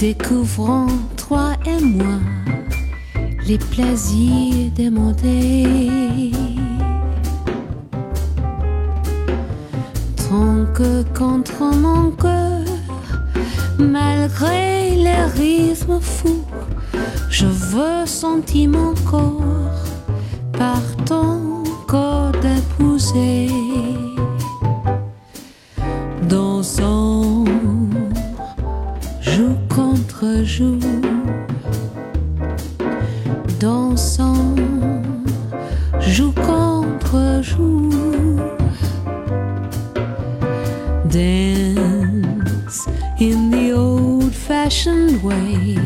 Découvrons toi et moi les plaisirs démodés. Ton que contre mon cœur, malgré les rythmes fous, je veux sentir mon corps par joue contre jour. dansant, joue contre jour. Dance in the old fashioned way.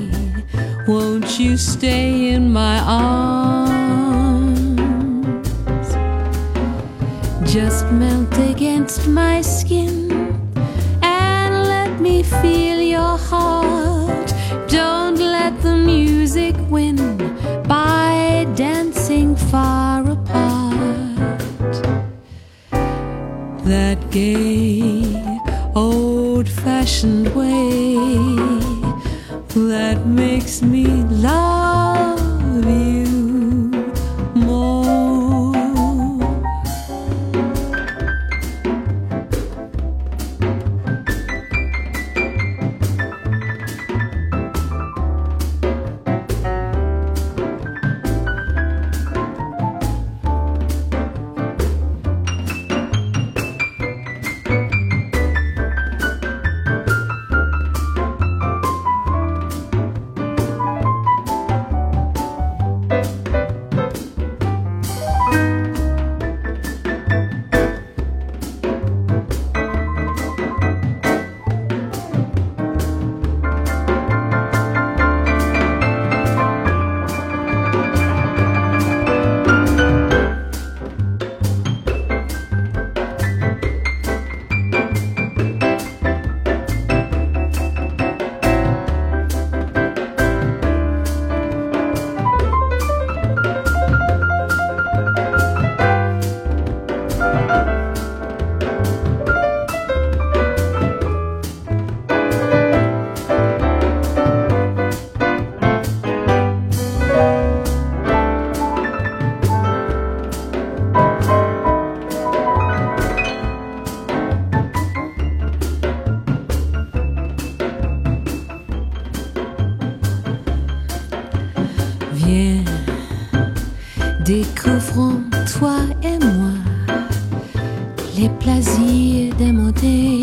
Won't you stay in my arms? Just melt against my skin and let me feel your heart. Don't let the music win by dancing far apart. That gay, old fashioned way that makes me love découvrons toi et moi les plaisirs démodés.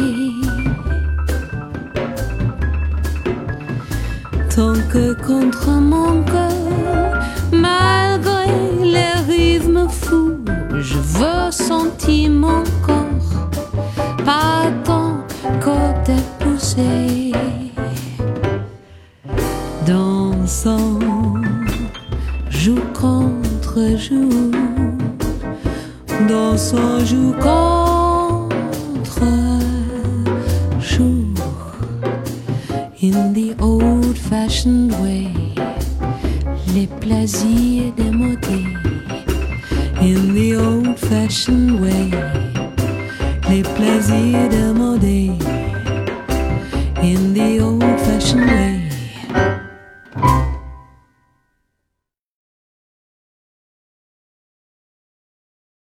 Tant que contre mon cœur, malgré les rythmes fous, je veux sentir mon corps par ton corps épousé. Dansons, joue, dansons, joue contre jour. In the old fashioned way, les plaisirs démodés. In the old fashioned way, les plaisirs démodés. In the old fashioned way.